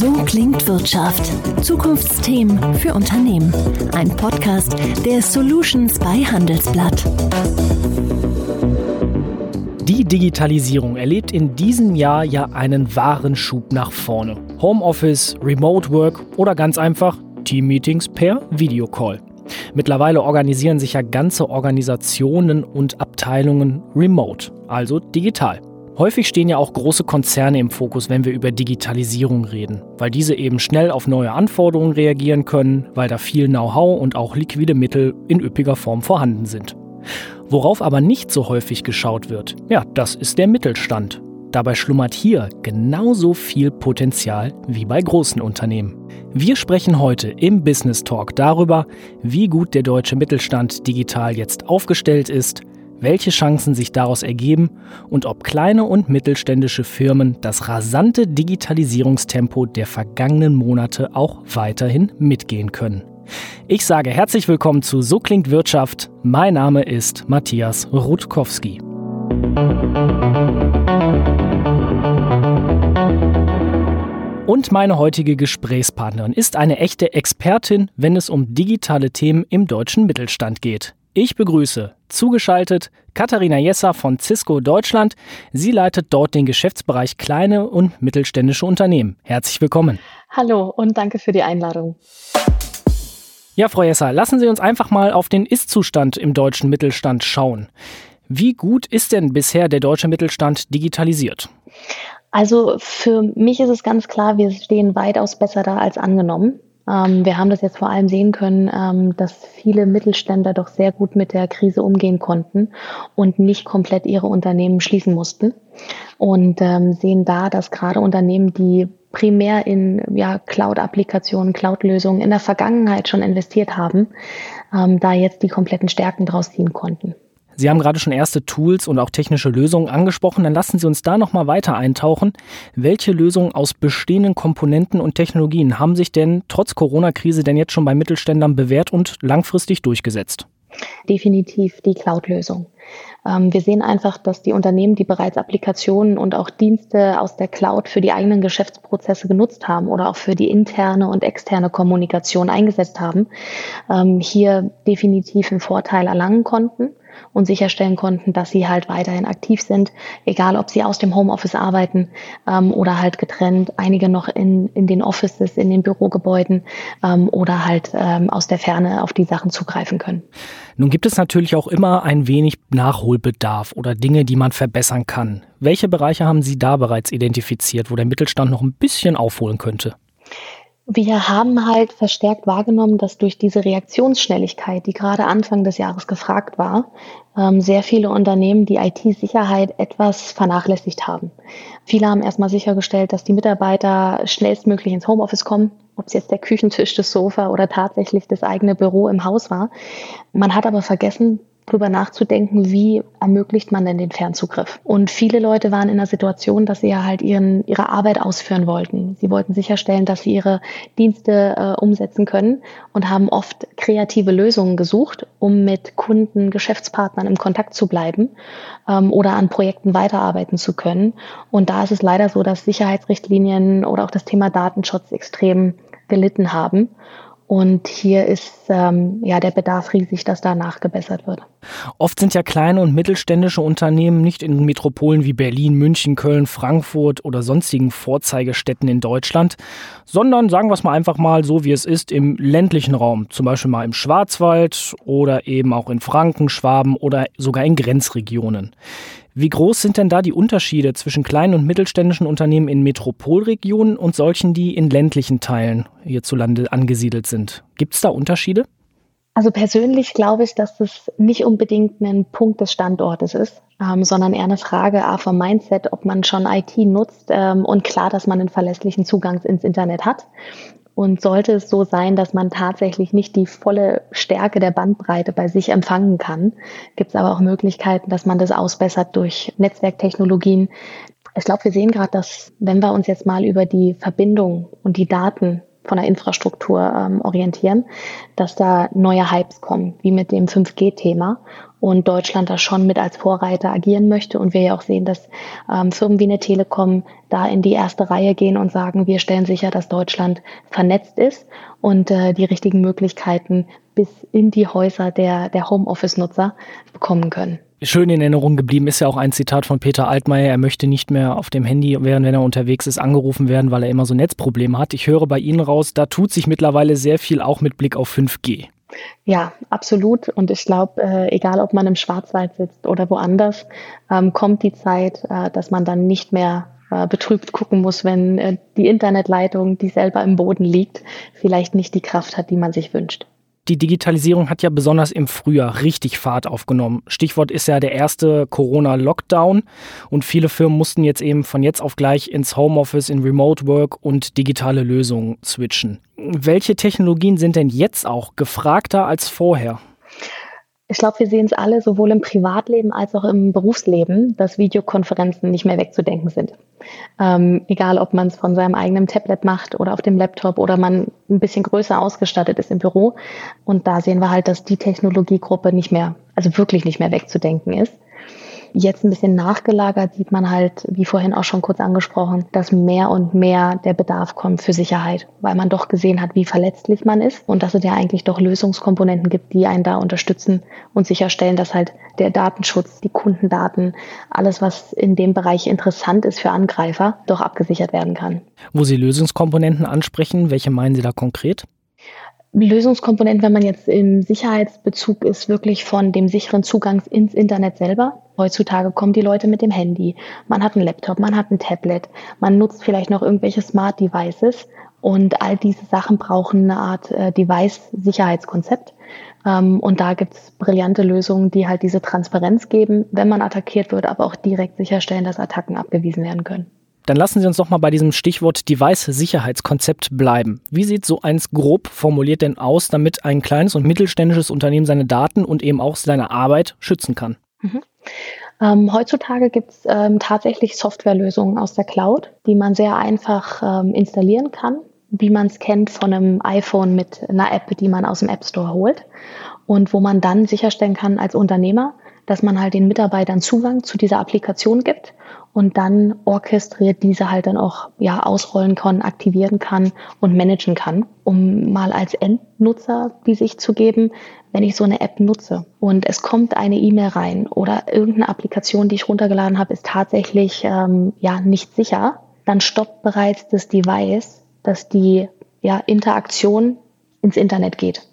So klingt Wirtschaft. Zukunftsthemen für Unternehmen. Ein Podcast der Solutions bei Handelsblatt. Die Digitalisierung erlebt in diesem Jahr ja einen wahren Schub nach vorne. Homeoffice, Remote Work oder ganz einfach Teammeetings per Videocall. Mittlerweile organisieren sich ja ganze Organisationen und Abteilungen remote, also digital. Häufig stehen ja auch große Konzerne im Fokus, wenn wir über Digitalisierung reden, weil diese eben schnell auf neue Anforderungen reagieren können, weil da viel Know-how und auch liquide Mittel in üppiger Form vorhanden sind. Worauf aber nicht so häufig geschaut wird, ja, das ist der Mittelstand. Dabei schlummert hier genauso viel Potenzial wie bei großen Unternehmen. Wir sprechen heute im Business Talk darüber, wie gut der deutsche Mittelstand digital jetzt aufgestellt ist, welche Chancen sich daraus ergeben und ob kleine und mittelständische Firmen das rasante Digitalisierungstempo der vergangenen Monate auch weiterhin mitgehen können. Ich sage herzlich willkommen zu So klingt Wirtschaft. Mein Name ist Matthias Rutkowski. Und meine heutige Gesprächspartnerin ist eine echte Expertin, wenn es um digitale Themen im deutschen Mittelstand geht. Ich begrüße zugeschaltet Katharina Jesser von Cisco Deutschland. Sie leitet dort den Geschäftsbereich kleine und mittelständische Unternehmen. Herzlich willkommen. Hallo und danke für die Einladung. Ja, Frau Jesser, lassen Sie uns einfach mal auf den Ist-Zustand im deutschen Mittelstand schauen. Wie gut ist denn bisher der deutsche Mittelstand digitalisiert? Also für mich ist es ganz klar, wir stehen weitaus besser da als angenommen. Ähm, wir haben das jetzt vor allem sehen können, ähm, dass viele Mittelständler doch sehr gut mit der Krise umgehen konnten und nicht komplett ihre Unternehmen schließen mussten. Und ähm, sehen da, dass gerade Unternehmen, die primär in ja, Cloud-Applikationen, Cloud-Lösungen in der Vergangenheit schon investiert haben, da jetzt die kompletten Stärken draus ziehen konnten. Sie haben gerade schon erste Tools und auch technische Lösungen angesprochen. Dann lassen Sie uns da noch mal weiter eintauchen. Welche Lösungen aus bestehenden Komponenten und Technologien haben sich denn trotz Corona-Krise denn jetzt schon bei Mittelständlern bewährt und langfristig durchgesetzt? Definitiv die Cloud-Lösung. Ähm, wir sehen einfach, dass die Unternehmen, die bereits Applikationen und auch Dienste aus der Cloud für die eigenen Geschäftsprozesse genutzt haben oder auch für die interne und externe Kommunikation eingesetzt haben, ähm, hier definitiv einen Vorteil erlangen konnten und sicherstellen konnten, dass sie halt weiterhin aktiv sind, egal ob sie aus dem Homeoffice arbeiten ähm, oder halt getrennt, einige noch in, in den Offices, in den Bürogebäuden ähm, oder halt ähm, aus der Ferne auf die Sachen zugreifen können. Nun gibt es natürlich auch immer ein wenig Nachholbedarf oder Dinge, die man verbessern kann. Welche Bereiche haben Sie da bereits identifiziert, wo der Mittelstand noch ein bisschen aufholen könnte? Wir haben halt verstärkt wahrgenommen, dass durch diese Reaktionsschnelligkeit, die gerade Anfang des Jahres gefragt war, ähm, sehr viele Unternehmen die IT-Sicherheit etwas vernachlässigt haben. Viele haben erstmal sichergestellt, dass die Mitarbeiter schnellstmöglich ins Homeoffice kommen, ob es jetzt der Küchentisch, das Sofa oder tatsächlich das eigene Büro im Haus war. Man hat aber vergessen, drüber nachzudenken, wie ermöglicht man denn den Fernzugriff. Und viele Leute waren in der Situation, dass sie ja halt ihren, ihre Arbeit ausführen wollten. Sie wollten sicherstellen, dass sie ihre Dienste äh, umsetzen können und haben oft kreative Lösungen gesucht, um mit Kunden, Geschäftspartnern im Kontakt zu bleiben ähm, oder an Projekten weiterarbeiten zu können. Und da ist es leider so, dass Sicherheitsrichtlinien oder auch das Thema Datenschutz extrem gelitten haben. Und hier ist ähm, ja der Bedarf riesig, dass da nachgebessert wird. Oft sind ja kleine und mittelständische Unternehmen nicht in Metropolen wie Berlin, München, Köln, Frankfurt oder sonstigen Vorzeigestädten in Deutschland, sondern sagen wir es mal einfach mal so, wie es ist, im ländlichen Raum, zum Beispiel mal im Schwarzwald oder eben auch in Franken, Schwaben oder sogar in Grenzregionen. Wie groß sind denn da die Unterschiede zwischen kleinen und mittelständischen Unternehmen in Metropolregionen und solchen, die in ländlichen Teilen hierzulande angesiedelt sind? Gibt es da Unterschiede? Also persönlich glaube ich, dass das nicht unbedingt ein Punkt des Standortes ist, ähm, sondern eher eine Frage A vom Mindset, ob man schon IT nutzt ähm, und klar, dass man einen verlässlichen Zugang ins Internet hat und sollte es so sein, dass man tatsächlich nicht die volle Stärke der Bandbreite bei sich empfangen kann, gibt es aber auch Möglichkeiten, dass man das ausbessert durch Netzwerktechnologien. Ich glaube, wir sehen gerade, dass wenn wir uns jetzt mal über die Verbindung und die Daten von der Infrastruktur ähm, orientieren, dass da neue Hypes kommen, wie mit dem 5G-Thema und Deutschland da schon mit als Vorreiter agieren möchte und wir ja auch sehen, dass ähm, Firmen wie eine Telekom da in die erste Reihe gehen und sagen, wir stellen sicher, dass Deutschland vernetzt ist und äh, die richtigen Möglichkeiten bis in die Häuser der, der Homeoffice-Nutzer bekommen können. Schön in Erinnerung geblieben ist ja auch ein Zitat von Peter Altmaier. Er möchte nicht mehr auf dem Handy, während wenn er unterwegs ist, angerufen werden, weil er immer so Netzprobleme hat. Ich höre bei Ihnen raus, da tut sich mittlerweile sehr viel auch mit Blick auf 5G. Ja, absolut. Und ich glaube, äh, egal ob man im Schwarzwald sitzt oder woanders, ähm, kommt die Zeit, äh, dass man dann nicht mehr äh, betrübt gucken muss, wenn äh, die Internetleitung, die selber im Boden liegt, vielleicht nicht die Kraft hat, die man sich wünscht. Die Digitalisierung hat ja besonders im Frühjahr richtig Fahrt aufgenommen. Stichwort ist ja der erste Corona-Lockdown und viele Firmen mussten jetzt eben von jetzt auf gleich ins Homeoffice, in Remote Work und digitale Lösungen switchen. Welche Technologien sind denn jetzt auch gefragter als vorher? Ich glaube, wir sehen es alle sowohl im Privatleben als auch im Berufsleben, dass Videokonferenzen nicht mehr wegzudenken sind. Ähm, egal, ob man es von seinem eigenen Tablet macht oder auf dem Laptop oder man ein bisschen größer ausgestattet ist im Büro. Und da sehen wir halt, dass die Technologiegruppe nicht mehr, also wirklich nicht mehr wegzudenken ist. Jetzt ein bisschen nachgelagert sieht man halt, wie vorhin auch schon kurz angesprochen, dass mehr und mehr der Bedarf kommt für Sicherheit, weil man doch gesehen hat, wie verletzlich man ist und dass es ja eigentlich doch Lösungskomponenten gibt, die einen da unterstützen und sicherstellen, dass halt der Datenschutz, die Kundendaten, alles, was in dem Bereich interessant ist für Angreifer, doch abgesichert werden kann. Wo Sie Lösungskomponenten ansprechen, welche meinen Sie da konkret? Lösungskomponenten, wenn man jetzt im Sicherheitsbezug ist, wirklich von dem sicheren Zugang ins Internet selber. Heutzutage kommen die Leute mit dem Handy. Man hat einen Laptop, man hat ein Tablet, man nutzt vielleicht noch irgendwelche Smart Devices und all diese Sachen brauchen eine Art äh, Device-Sicherheitskonzept. Ähm, und da gibt's brillante Lösungen, die halt diese Transparenz geben, wenn man attackiert wird, aber auch direkt sicherstellen, dass Attacken abgewiesen werden können. Dann lassen Sie uns doch mal bei diesem Stichwort Device-Sicherheitkonzept bleiben. Wie sieht so eins grob formuliert denn aus, damit ein kleines und mittelständisches Unternehmen seine Daten und eben auch seine Arbeit schützen kann? Mhm. Ähm, heutzutage gibt es ähm, tatsächlich Softwarelösungen aus der Cloud, die man sehr einfach ähm, installieren kann, wie man es kennt von einem iPhone mit einer App, die man aus dem App Store holt und wo man dann sicherstellen kann als Unternehmer, dass man halt den Mitarbeitern Zugang zu dieser Applikation gibt und dann orchestriert diese halt dann auch ja ausrollen kann, aktivieren kann und managen kann, um mal als Endnutzer die Sicht zu geben, wenn ich so eine App nutze und es kommt eine E-Mail rein oder irgendeine Applikation, die ich runtergeladen habe, ist tatsächlich ähm, ja nicht sicher, dann stoppt bereits das Device, dass die ja, Interaktion ins Internet geht.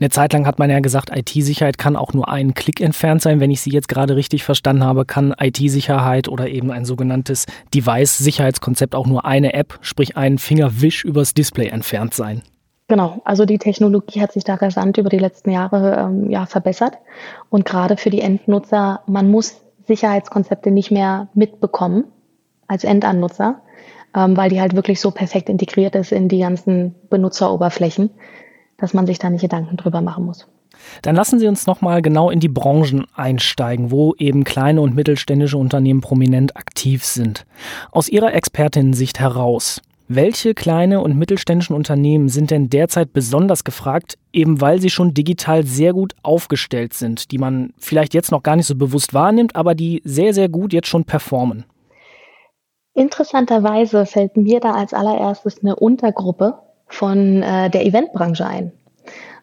Eine Zeit lang hat man ja gesagt, IT-Sicherheit kann auch nur einen Klick entfernt sein. Wenn ich Sie jetzt gerade richtig verstanden habe, kann IT-Sicherheit oder eben ein sogenanntes Device-Sicherheitskonzept auch nur eine App, sprich einen Fingerwisch übers Display entfernt sein. Genau, also die Technologie hat sich da rasant über die letzten Jahre ähm, ja, verbessert. Und gerade für die Endnutzer, man muss Sicherheitskonzepte nicht mehr mitbekommen als Endannutzer, ähm, weil die halt wirklich so perfekt integriert ist in die ganzen Benutzeroberflächen, dass man sich da nicht Gedanken drüber machen muss. Dann lassen Sie uns nochmal genau in die Branchen einsteigen, wo eben kleine und mittelständische Unternehmen prominent aktiv sind. Aus Ihrer Expertinnensicht heraus, welche kleine und mittelständischen Unternehmen sind denn derzeit besonders gefragt, eben weil sie schon digital sehr gut aufgestellt sind, die man vielleicht jetzt noch gar nicht so bewusst wahrnimmt, aber die sehr, sehr gut jetzt schon performen? Interessanterweise fällt mir da als allererstes eine Untergruppe von äh, der Eventbranche ein.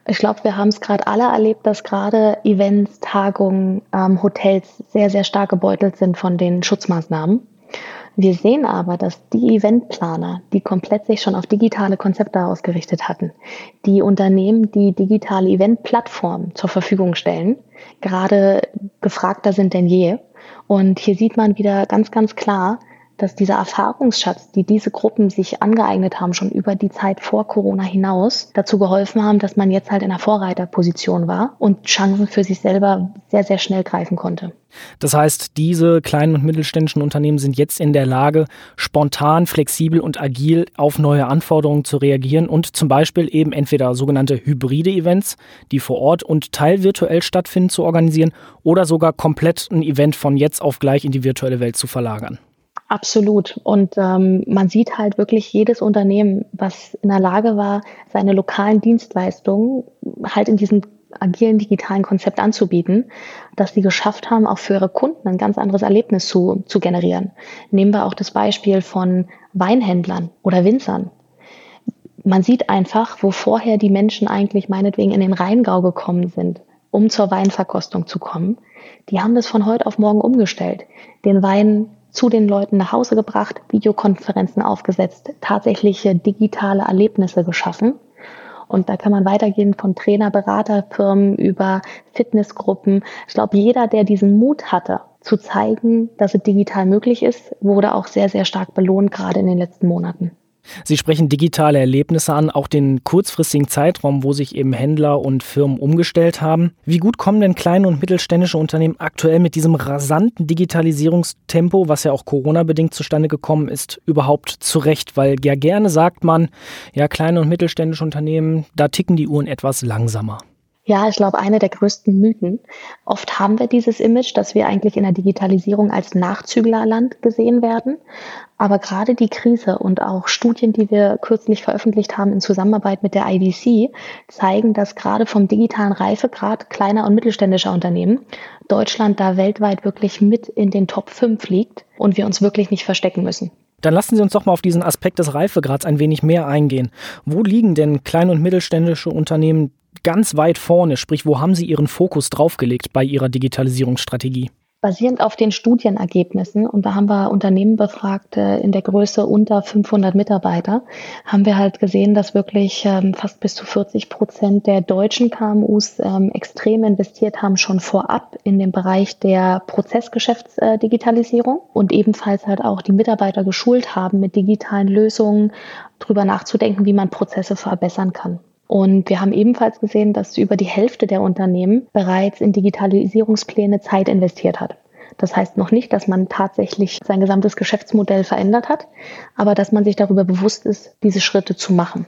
Ich glaube, wir haben es gerade alle erlebt, dass gerade Events, Tagungen, ähm, Hotels sehr, sehr stark gebeutelt sind von den Schutzmaßnahmen. Wir sehen aber, dass die Eventplaner, die komplett sich schon auf digitale Konzepte ausgerichtet hatten, die Unternehmen, die digitale Eventplattformen zur Verfügung stellen, gerade gefragter sind denn je. Und hier sieht man wieder ganz, ganz klar, dass dieser Erfahrungsschatz, die diese Gruppen sich angeeignet haben, schon über die Zeit vor Corona hinaus, dazu geholfen haben, dass man jetzt halt in einer Vorreiterposition war und Chancen für sich selber sehr, sehr schnell greifen konnte. Das heißt, diese kleinen und mittelständischen Unternehmen sind jetzt in der Lage, spontan, flexibel und agil auf neue Anforderungen zu reagieren und zum Beispiel eben entweder sogenannte hybride Events, die vor Ort und teilvirtuell stattfinden, zu organisieren oder sogar komplett ein Event von jetzt auf gleich in die virtuelle Welt zu verlagern. Absolut. Und ähm, man sieht halt wirklich jedes Unternehmen, was in der Lage war, seine lokalen Dienstleistungen halt in diesen agilen digitalen Konzept anzubieten, dass sie geschafft haben, auch für ihre Kunden ein ganz anderes Erlebnis zu, zu generieren. Nehmen wir auch das Beispiel von Weinhändlern oder Winzern. Man sieht einfach, wo vorher die Menschen eigentlich meinetwegen in den Rheingau gekommen sind, um zur Weinverkostung zu kommen. Die haben das von heute auf morgen umgestellt. Den Wein zu den Leuten nach Hause gebracht, Videokonferenzen aufgesetzt, tatsächliche digitale Erlebnisse geschaffen. Und da kann man weitergehen von Trainer, Beraterfirmen über Fitnessgruppen. Ich glaube, jeder, der diesen Mut hatte, zu zeigen, dass es digital möglich ist, wurde auch sehr, sehr stark belohnt, gerade in den letzten Monaten. Sie sprechen digitale Erlebnisse an, auch den kurzfristigen Zeitraum, wo sich eben Händler und Firmen umgestellt haben. Wie gut kommen denn kleine und mittelständische Unternehmen aktuell mit diesem rasanten Digitalisierungstempo, was ja auch Corona-bedingt zustande gekommen ist, überhaupt zurecht? Weil ja gerne sagt man, ja, kleine und mittelständische Unternehmen, da ticken die Uhren etwas langsamer. Ja, ich glaube, eine der größten Mythen. Oft haben wir dieses Image, dass wir eigentlich in der Digitalisierung als Nachzüglerland gesehen werden. Aber gerade die Krise und auch Studien, die wir kürzlich veröffentlicht haben in Zusammenarbeit mit der IDC, zeigen, dass gerade vom digitalen Reifegrad kleiner und mittelständischer Unternehmen Deutschland da weltweit wirklich mit in den Top 5 liegt und wir uns wirklich nicht verstecken müssen. Dann lassen Sie uns doch mal auf diesen Aspekt des Reifegrads ein wenig mehr eingehen. Wo liegen denn kleine und mittelständische Unternehmen ganz weit vorne? Sprich, wo haben Sie Ihren Fokus draufgelegt bei Ihrer Digitalisierungsstrategie? Basierend auf den Studienergebnissen, und da haben wir Unternehmen befragt äh, in der Größe unter 500 Mitarbeiter, haben wir halt gesehen, dass wirklich ähm, fast bis zu 40 Prozent der deutschen KMUs ähm, extrem investiert haben, schon vorab in den Bereich der Prozessgeschäftsdigitalisierung und ebenfalls halt auch die Mitarbeiter geschult haben, mit digitalen Lösungen drüber nachzudenken, wie man Prozesse verbessern kann. Und wir haben ebenfalls gesehen, dass über die Hälfte der Unternehmen bereits in Digitalisierungspläne Zeit investiert hat. Das heißt noch nicht, dass man tatsächlich sein gesamtes Geschäftsmodell verändert hat, aber dass man sich darüber bewusst ist, diese Schritte zu machen.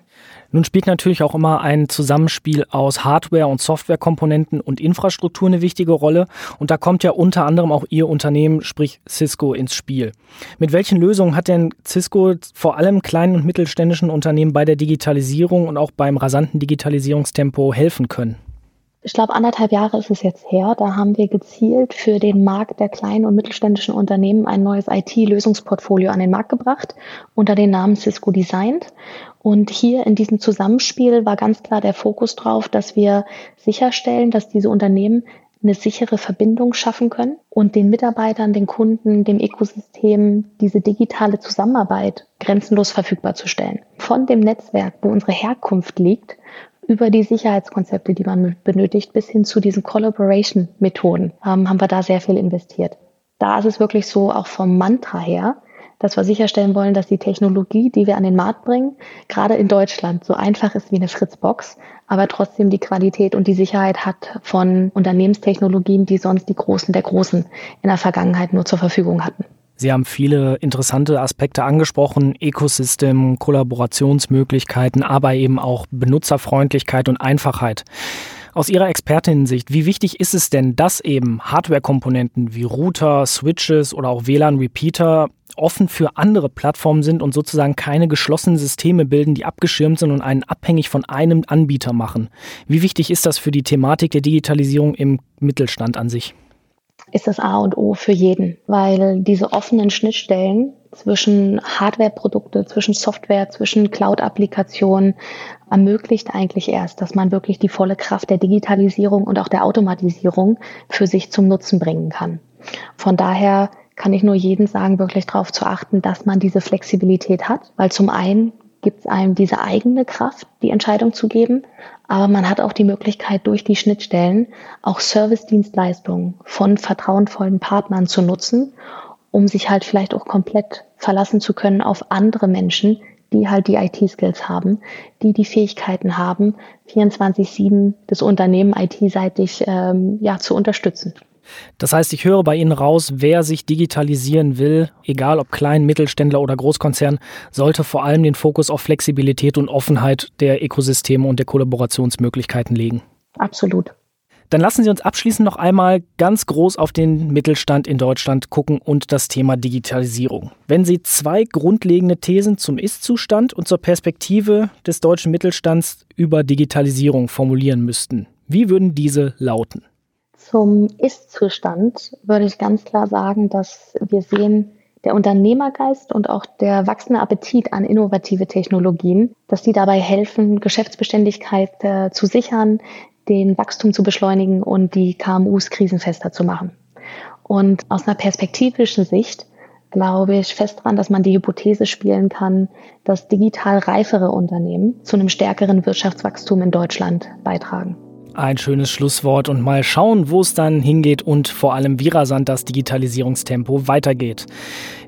Nun spielt natürlich auch immer ein Zusammenspiel aus Hardware- und Softwarekomponenten und Infrastruktur eine wichtige Rolle. Und da kommt ja unter anderem auch Ihr Unternehmen, sprich Cisco, ins Spiel. Mit welchen Lösungen hat denn Cisco vor allem kleinen und mittelständischen Unternehmen bei der Digitalisierung und auch beim rasanten Digitalisierungstempo helfen können? Ich glaube, anderthalb Jahre ist es jetzt her. Da haben wir gezielt für den Markt der kleinen und mittelständischen Unternehmen ein neues IT-Lösungsportfolio an den Markt gebracht unter dem Namen Cisco Designed. Und hier in diesem Zusammenspiel war ganz klar der Fokus drauf, dass wir sicherstellen, dass diese Unternehmen eine sichere Verbindung schaffen können und den Mitarbeitern, den Kunden, dem Ökosystem diese digitale Zusammenarbeit grenzenlos verfügbar zu stellen. Von dem Netzwerk, wo unsere Herkunft liegt, über die Sicherheitskonzepte, die man benötigt, bis hin zu diesen Collaboration-Methoden ähm, haben wir da sehr viel investiert. Da ist es wirklich so, auch vom Mantra her, dass wir sicherstellen wollen, dass die Technologie, die wir an den Markt bringen, gerade in Deutschland so einfach ist wie eine Fritzbox, aber trotzdem die Qualität und die Sicherheit hat von Unternehmenstechnologien, die sonst die Großen der Großen in der Vergangenheit nur zur Verfügung hatten. Sie haben viele interessante Aspekte angesprochen, Ecosystem, Kollaborationsmöglichkeiten, aber eben auch Benutzerfreundlichkeit und Einfachheit. Aus Ihrer Expertinnensicht, wie wichtig ist es denn, dass eben Hardware-Komponenten wie Router, Switches oder auch WLAN-Repeater offen für andere Plattformen sind und sozusagen keine geschlossenen Systeme bilden, die abgeschirmt sind und einen abhängig von einem Anbieter machen? Wie wichtig ist das für die Thematik der Digitalisierung im Mittelstand an sich? Ist das A und O für jeden, weil diese offenen Schnittstellen zwischen Hardware-Produkte, zwischen Software, zwischen Cloud-Applikationen ermöglicht eigentlich erst, dass man wirklich die volle Kraft der Digitalisierung und auch der Automatisierung für sich zum Nutzen bringen kann. Von daher kann ich nur jedem sagen, wirklich darauf zu achten, dass man diese Flexibilität hat, weil zum einen gibt es einem diese eigene Kraft, die Entscheidung zu geben, aber man hat auch die Möglichkeit, durch die Schnittstellen auch Service-Dienstleistungen von vertrauensvollen Partnern zu nutzen, um sich halt vielleicht auch komplett verlassen zu können auf andere Menschen, die halt die IT-Skills haben, die die Fähigkeiten haben, 24-7 das Unternehmen IT-seitig ähm, ja, zu unterstützen. Das heißt, ich höre bei Ihnen raus, wer sich digitalisieren will, egal ob Klein, Mittelständler oder Großkonzern, sollte vor allem den Fokus auf Flexibilität und Offenheit der Ökosysteme und der Kollaborationsmöglichkeiten legen. Absolut. Dann lassen Sie uns abschließend noch einmal ganz groß auf den Mittelstand in Deutschland gucken und das Thema Digitalisierung. Wenn Sie zwei grundlegende Thesen zum Ist-Zustand und zur Perspektive des deutschen Mittelstands über Digitalisierung formulieren müssten, Wie würden diese lauten? Zum Ist-Zustand würde ich ganz klar sagen, dass wir sehen, der Unternehmergeist und auch der wachsende Appetit an innovative Technologien, dass die dabei helfen, Geschäftsbeständigkeit äh, zu sichern, den Wachstum zu beschleunigen und die KMUs krisenfester zu machen. Und aus einer perspektivischen Sicht glaube ich fest daran, dass man die Hypothese spielen kann, dass digital reifere Unternehmen zu einem stärkeren Wirtschaftswachstum in Deutschland beitragen. Ein schönes Schlusswort und mal schauen, wo es dann hingeht und vor allem wie rasant das Digitalisierungstempo weitergeht.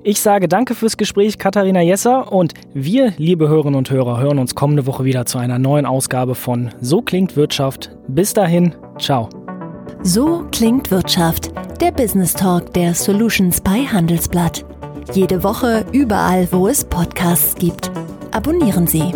Ich sage danke fürs Gespräch, Katharina Jesser, und wir, liebe Hörerinnen und Hörer, hören uns kommende Woche wieder zu einer neuen Ausgabe von So klingt Wirtschaft. Bis dahin, ciao. So klingt Wirtschaft, der Business Talk der Solutions bei Handelsblatt. Jede Woche überall, wo es Podcasts gibt. Abonnieren Sie.